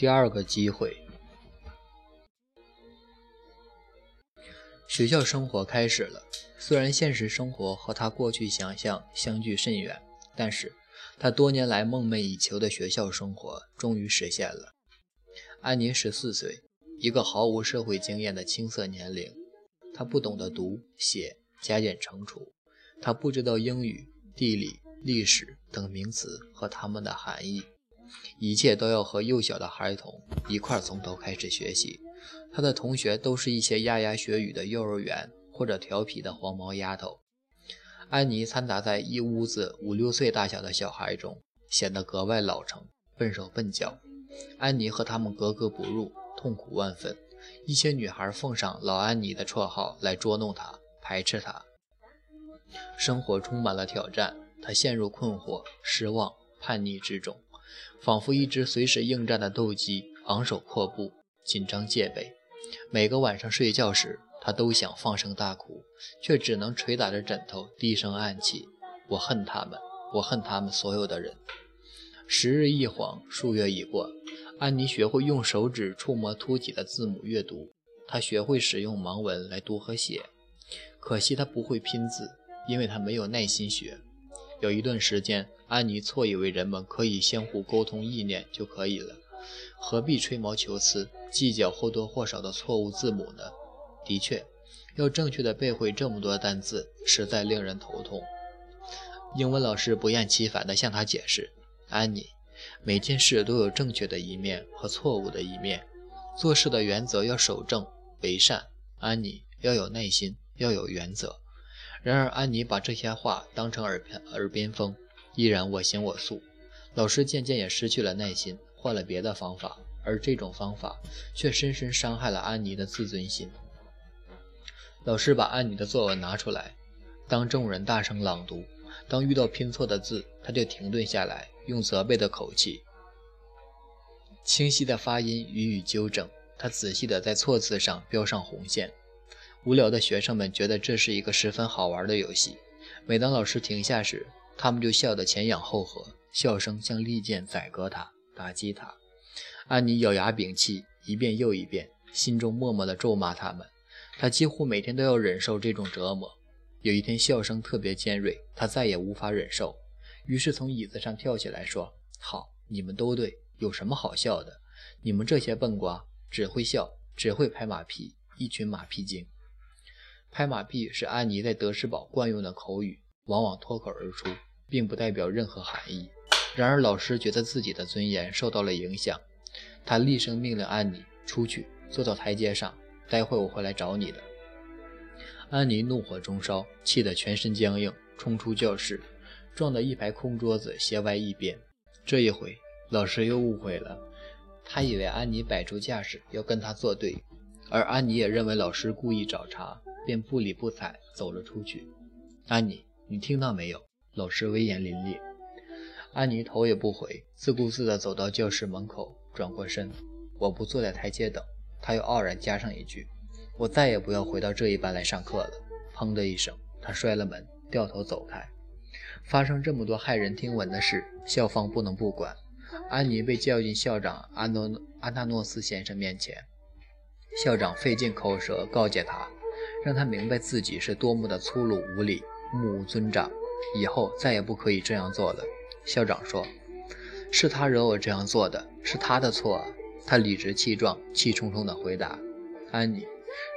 第二个机会。学校生活开始了，虽然现实生活和他过去想象相距甚远，但是他多年来梦寐以求的学校生活终于实现了。安妮十四岁，一个毫无社会经验的青涩年龄，她不懂得读写、加减乘除，她不知道英语、地理、历史等名词和它们的含义。一切都要和幼小的孩童一块从头开始学习。他的同学都是一些牙牙学语的幼儿园或者调皮的黄毛丫头。安妮掺杂在一屋子五六岁大小的小孩中，显得格外老成、笨手笨脚。安妮和他们格格不入，痛苦万分。一些女孩奉上“老安妮”的绰号来捉弄她、排斥她。生活充满了挑战，她陷入困惑、失望、叛逆之中。仿佛一只随时应战的斗鸡，昂首阔步，紧张戒备。每个晚上睡觉时，他都想放声大哭，却只能捶打着枕头，低声暗泣：“我恨他们，我恨他们所有的人。”时日一晃，数月已过，安妮学会用手指触摸凸起的字母阅读，她学会使用盲文来读和写。可惜她不会拼字，因为她没有耐心学。有一段时间。安妮错以为人们可以相互沟通意念就可以了，何必吹毛求疵，计较或多或少的错误字母呢？的确，要正确的背会这么多单字，实在令人头痛。英文老师不厌其烦地向他解释：“安妮，每件事都有正确的一面和错误的一面，做事的原则要守正为善。安妮要有耐心，要有原则。”然而，安妮把这些话当成耳边耳边风。依然我行我素，老师渐渐也失去了耐心，换了别的方法，而这种方法却深深伤害了安妮的自尊心。老师把安妮的作文拿出来，当众人大声朗读，当遇到拼错的字，他就停顿下来，用责备的口气、清晰的发音予以纠正。他仔细地在错字上标上红线。无聊的学生们觉得这是一个十分好玩的游戏。每当老师停下时，他们就笑得前仰后合，笑声像利剑宰割他，打击他。安妮咬牙屏气，一遍又一遍，心中默默地咒骂他们。她几乎每天都要忍受这种折磨。有一天，笑声特别尖锐，她再也无法忍受，于是从椅子上跳起来说：“好，你们都对，有什么好笑的？你们这些笨瓜，只会笑，只会拍马屁，一群马屁精。”拍马屁是安妮在德士堡惯用的口语，往往脱口而出。并不代表任何含义。然而，老师觉得自己的尊严受到了影响，他厉声命令安妮出去，坐到台阶上。待会我会来找你的。安妮怒火中烧，气得全身僵硬，冲出教室，撞得一排空桌子斜歪一边。这一回，老师又误会了，他以为安妮摆出架势要跟他作对，而安妮也认为老师故意找茬，便不理不睬走了出去。安妮，你听到没有？老师威严凛凛，安妮头也不回，自顾自地走到教室门口，转过身。我不坐在台阶等。他又傲然加上一句：“我再也不要回到这一班来上课了。”砰的一声，他摔了门，掉头走开。发生这么多骇人听闻的事，校方不能不管。安妮被叫进校长安诺安纳诺斯先生面前，校长费尽口舌告诫他，让他明白自己是多么的粗鲁无礼，目无尊长。以后再也不可以这样做了，校长说：“是他惹我这样做的，是他的错。”他理直气壮、气冲冲地回答：“安妮，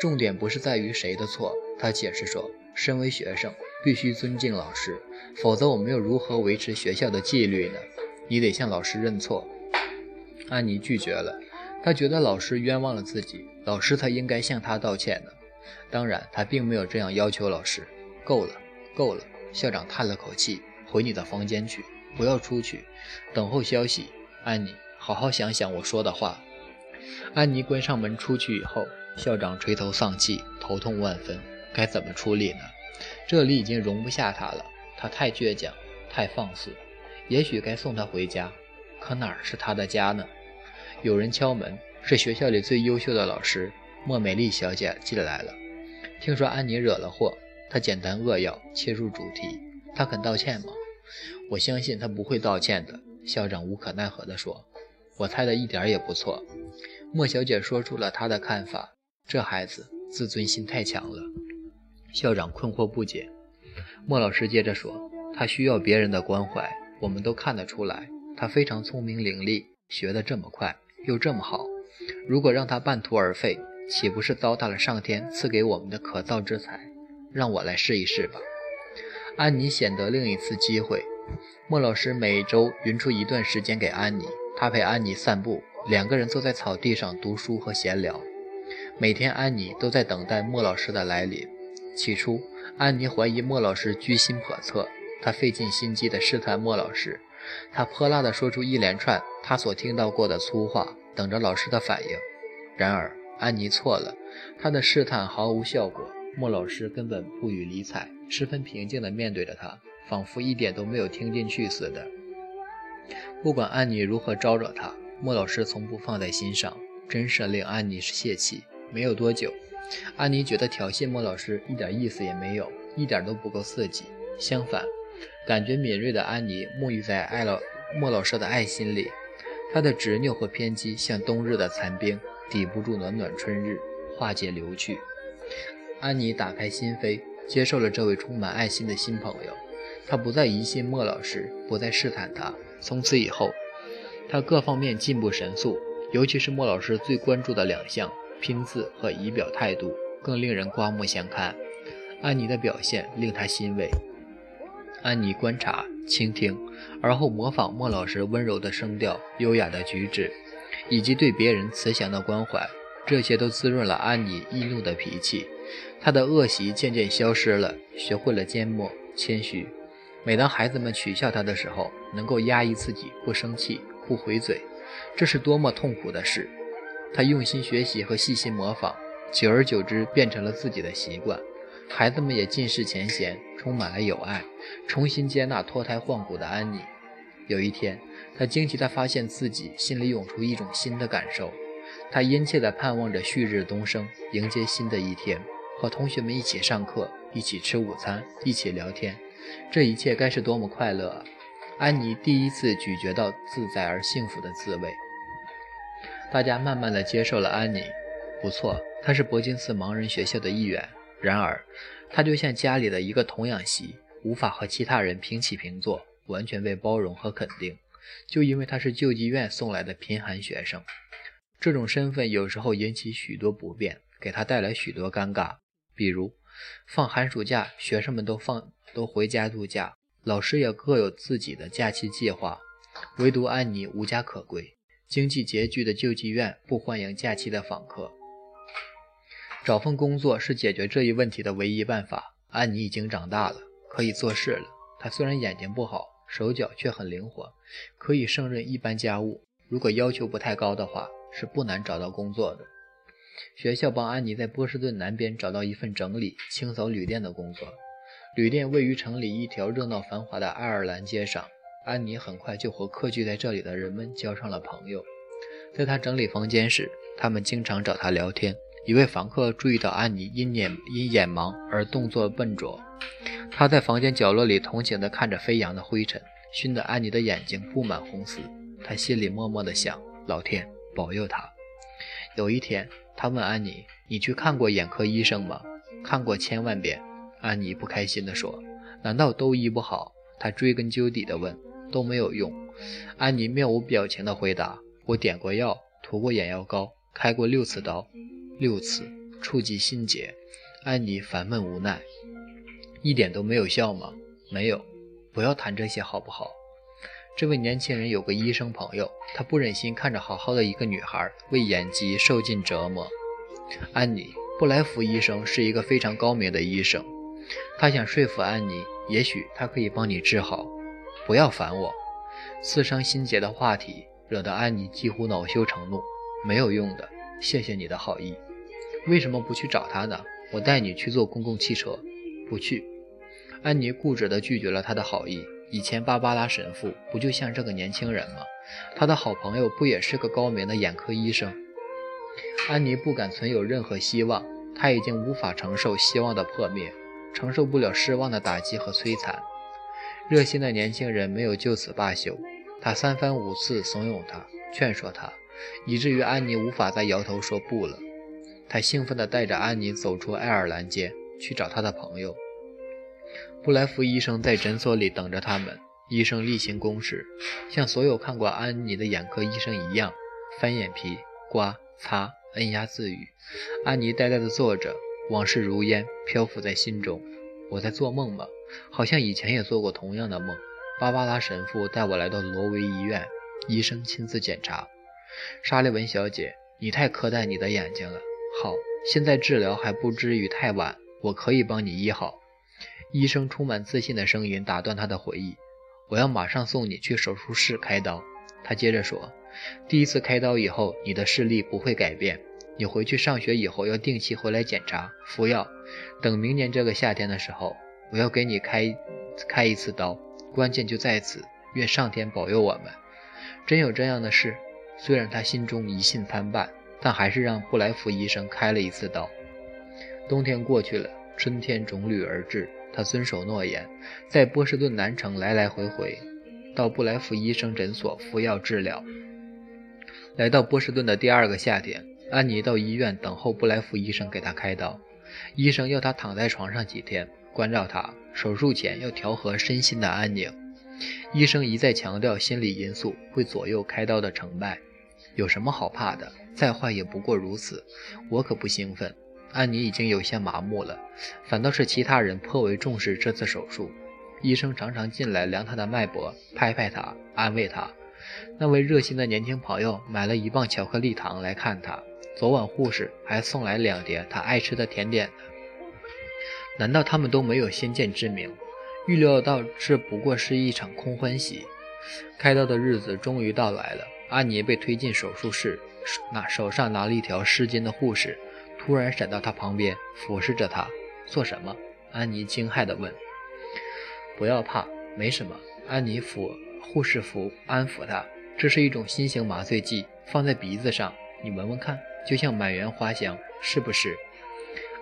重点不是在于谁的错。”他解释说：“身为学生，必须尊敬老师，否则我们又如何维持学校的纪律呢？你得向老师认错。”安妮拒绝了，她觉得老师冤枉了自己，老师才应该向她道歉呢。当然，她并没有这样要求老师。够了，够了。校长叹了口气，回你的房间去，不要出去，等候消息。安妮，好好想想我说的话。安妮关上门出去以后，校长垂头丧气，头痛万分，该怎么处理呢？这里已经容不下他了，他太倔强，太放肆。也许该送他回家，可哪儿是他的家呢？有人敲门，是学校里最优秀的老师莫美丽小姐进来了。听说安妮惹了祸。他简单扼要，切入主题。他肯道歉吗？我相信他不会道歉的。校长无可奈何地说：“我猜的一点也不错。莫小姐说出了她的看法。这孩子自尊心太强了。校长困惑不解。莫老师接着说：“他需要别人的关怀，我们都看得出来。他非常聪明伶俐，学得这么快，又这么好。如果让他半途而废，岂不是糟蹋了上天赐给我们的可造之材？让我来试一试吧。”安妮显得另一次机会。莫老师每周匀出一段时间给安妮，他陪安妮散步，两个人坐在草地上读书和闲聊。每天，安妮都在等待莫老师的来临。起初，安妮怀疑莫老师居心叵测，她费尽心机地试探莫老师。她泼辣地说出一连串她所听到过的粗话，等着老师的反应。然而，安妮错了，她的试探毫无效果。莫老师根本不予理睬，十分平静地面对着他，仿佛一点都没有听进去似的。不管安妮如何招惹他，莫老师从不放在心上，真是令安妮泄气。没有多久，安妮觉得挑衅莫老师一点意思也没有，一点都不够刺激。相反，感觉敏锐的安妮沐浴在爱老莫老师的爱心里，她的执拗和偏激像冬日的残冰，抵不住暖暖春日，化解流去。安妮打开心扉，接受了这位充满爱心的新朋友。她不再疑心莫老师，不再试探他。从此以后，她各方面进步神速，尤其是莫老师最关注的两项。拼字和仪表态度更令人刮目相看。安妮的表现令他欣慰。安妮观察、倾听，而后模仿莫老师温柔的声调、优雅的举止，以及对别人慈祥的关怀，这些都滋润了安妮易怒的脾气。她的恶习渐渐消失了，学会了缄默、谦虚。每当孩子们取笑她的时候，能够压抑自己，不生气、不回嘴，这是多么痛苦的事！他用心学习和细心模仿，久而久之变成了自己的习惯。孩子们也尽释前嫌，充满了友爱，重新接纳脱胎换骨的安妮。有一天，他惊奇地发现自己心里涌出一种新的感受，他殷切地盼望着旭日东升，迎接新的一天，和同学们一起上课，一起吃午餐，一起聊天。这一切该是多么快乐啊！安妮第一次咀嚼到自在而幸福的滋味。大家慢慢的接受了安妮，不错，她是铂金寺盲人学校的一员。然而，她就像家里的一个童养媳，无法和其他人平起平坐，完全被包容和肯定。就因为她是救济院送来的贫寒学生，这种身份有时候引起许多不便，给他带来许多尴尬。比如，放寒暑假，学生们都放都回家度假，老师也各有自己的假期计划，唯独安妮无家可归。经济拮据的救济院不欢迎假期的访客。找份工作是解决这一问题的唯一办法。安妮已经长大了，可以做事了。她虽然眼睛不好，手脚却很灵活，可以胜任一般家务。如果要求不太高的话，是不难找到工作的。学校帮安妮在波士顿南边找到一份整理、清扫旅店的工作。旅店位于城里一条热闹繁华的爱尔兰街上。安妮很快就和客居在这里的人们交上了朋友。在她整理房间时，他们经常找她聊天。一位房客注意到安妮因眼因眼盲而动作笨拙，他在房间角落里同情地看着飞扬的灰尘，熏得安妮的眼睛布满红丝。他心里默默地想：老天保佑他。有一天，他问安妮：“你去看过眼科医生吗？”“看过千万遍。”安妮不开心地说。“难道都医不好？”他追根究底地问。都没有用，安妮面无表情地回答：“我点过药，涂过眼药膏，开过六次刀，六次触及心结。”安妮烦闷无奈：“一点都没有效吗？”“没有。”“不要谈这些好不好？”这位年轻人有个医生朋友，他不忍心看着好好的一个女孩为眼疾受尽折磨。安妮，布莱福医生是一个非常高明的医生，他想说服安妮，也许他可以帮你治好。不要烦我，刺伤心结的话题惹得安妮几乎恼羞成怒。没有用的，谢谢你的好意。为什么不去找他呢？我带你去坐公共汽车。不去。安妮固执地拒绝了他的好意。以前芭芭拉神父不就像这个年轻人吗？他的好朋友不也是个高明的眼科医生？安妮不敢存有任何希望，她已经无法承受希望的破灭，承受不了失望的打击和摧残。热心的年轻人没有就此罢休，他三番五次怂恿他，劝说她，以至于安妮无法再摇头说不了。他兴奋地带着安妮走出爱尔兰街，去找他的朋友。布莱夫医生在诊所里等着他们。医生例行公事，像所有看过安妮的眼科医生一样，翻眼皮、刮、擦、按压自语。安妮呆呆地坐着，往事如烟，漂浮在心中。我在做梦吗？好像以前也做过同样的梦。芭芭拉神父带我来到罗维医院，医生亲自检查。莎莉文小姐，你太苛待你的眼睛了。好，现在治疗还不至于太晚，我可以帮你医好。医生充满自信的声音打断他的回忆。我要马上送你去手术室开刀。他接着说：“第一次开刀以后，你的视力不会改变。你回去上学以后要定期回来检查，服药。等明年这个夏天的时候，我要给你开开一次刀。关键就在此，愿上天保佑我们。真有这样的事？”虽然他心中疑心参半，但还是让布莱夫医生开了一次刀。冬天过去了，春天种履而至。他遵守诺言，在波士顿南城来来回回，到布莱夫医生诊所服药治疗。来到波士顿的第二个夏天，安妮到医院等候布莱夫医生给她开刀。医生要她躺在床上几天，关照她手术前要调和身心的安宁。医生一再强调，心理因素会左右开刀的成败。有什么好怕的？再坏也不过如此。我可不兴奋。安妮已经有些麻木了，反倒是其他人颇为重视这次手术。医生常常进来量她的脉搏，拍拍她，安慰她。那位热心的年轻朋友买了一磅巧克力糖来看她。昨晚护士还送来两碟她爱吃的甜点呢。难道他们都没有先见之明，预料到这不过是一场空欢喜？开刀的日子终于到来了。安妮被推进手术室，拿手上拿了一条湿巾的护士。突然闪到他旁边，俯视着他，做什么？安妮惊骇地问。不要怕，没什么。安妮抚护士服安抚他。这是一种新型麻醉剂，放在鼻子上，你闻闻看，就像满园花香，是不是？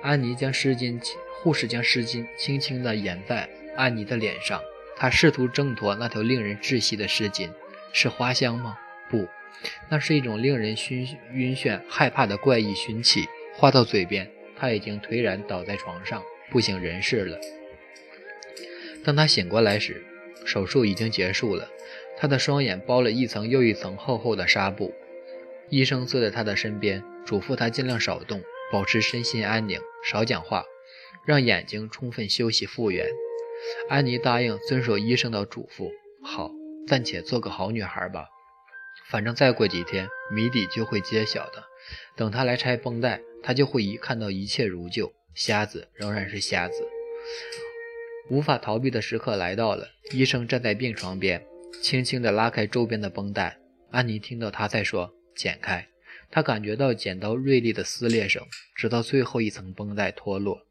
安妮将湿巾，护士将湿巾轻轻地掩在安妮的脸上。她试图挣脱那条令人窒息的湿巾。是花香吗？不，那是一种令人熏晕眩、害怕的怪异熏气。话到嘴边，他已经颓然倒在床上，不省人事了。当他醒过来时，手术已经结束了。他的双眼包了一层又一层厚厚的纱布。医生坐在他的身边，嘱咐他尽量少动，保持身心安宁，少讲话，让眼睛充分休息复原。安妮答应遵守医生的嘱咐。好，暂且做个好女孩吧。反正再过几天，谜底就会揭晓的。等他来拆绷带。他就会一看到一切如旧，瞎子仍然是瞎子。无法逃避的时刻来到了，医生站在病床边，轻轻地拉开周边的绷带。安妮听到他在说：“剪开。”她感觉到剪刀锐利的撕裂声，直到最后一层绷带脱落。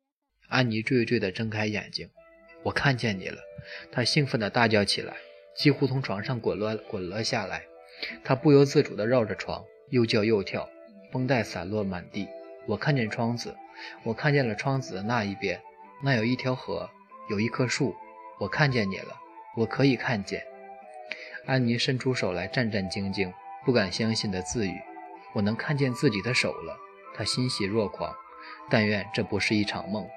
安妮惴惴地睁开眼睛：“我看见你了！”她兴奋地大叫起来，几乎从床上滚落滚了下来。她不由自主地绕着床，又叫又跳，绷带散落满地。我看见窗子，我看见了窗子的那一边，那有一条河，有一棵树。我看见你了，我可以看见。安妮伸出手来，战战兢兢，不敢相信的自语：“我能看见自己的手了。”她欣喜若狂，但愿这不是一场梦。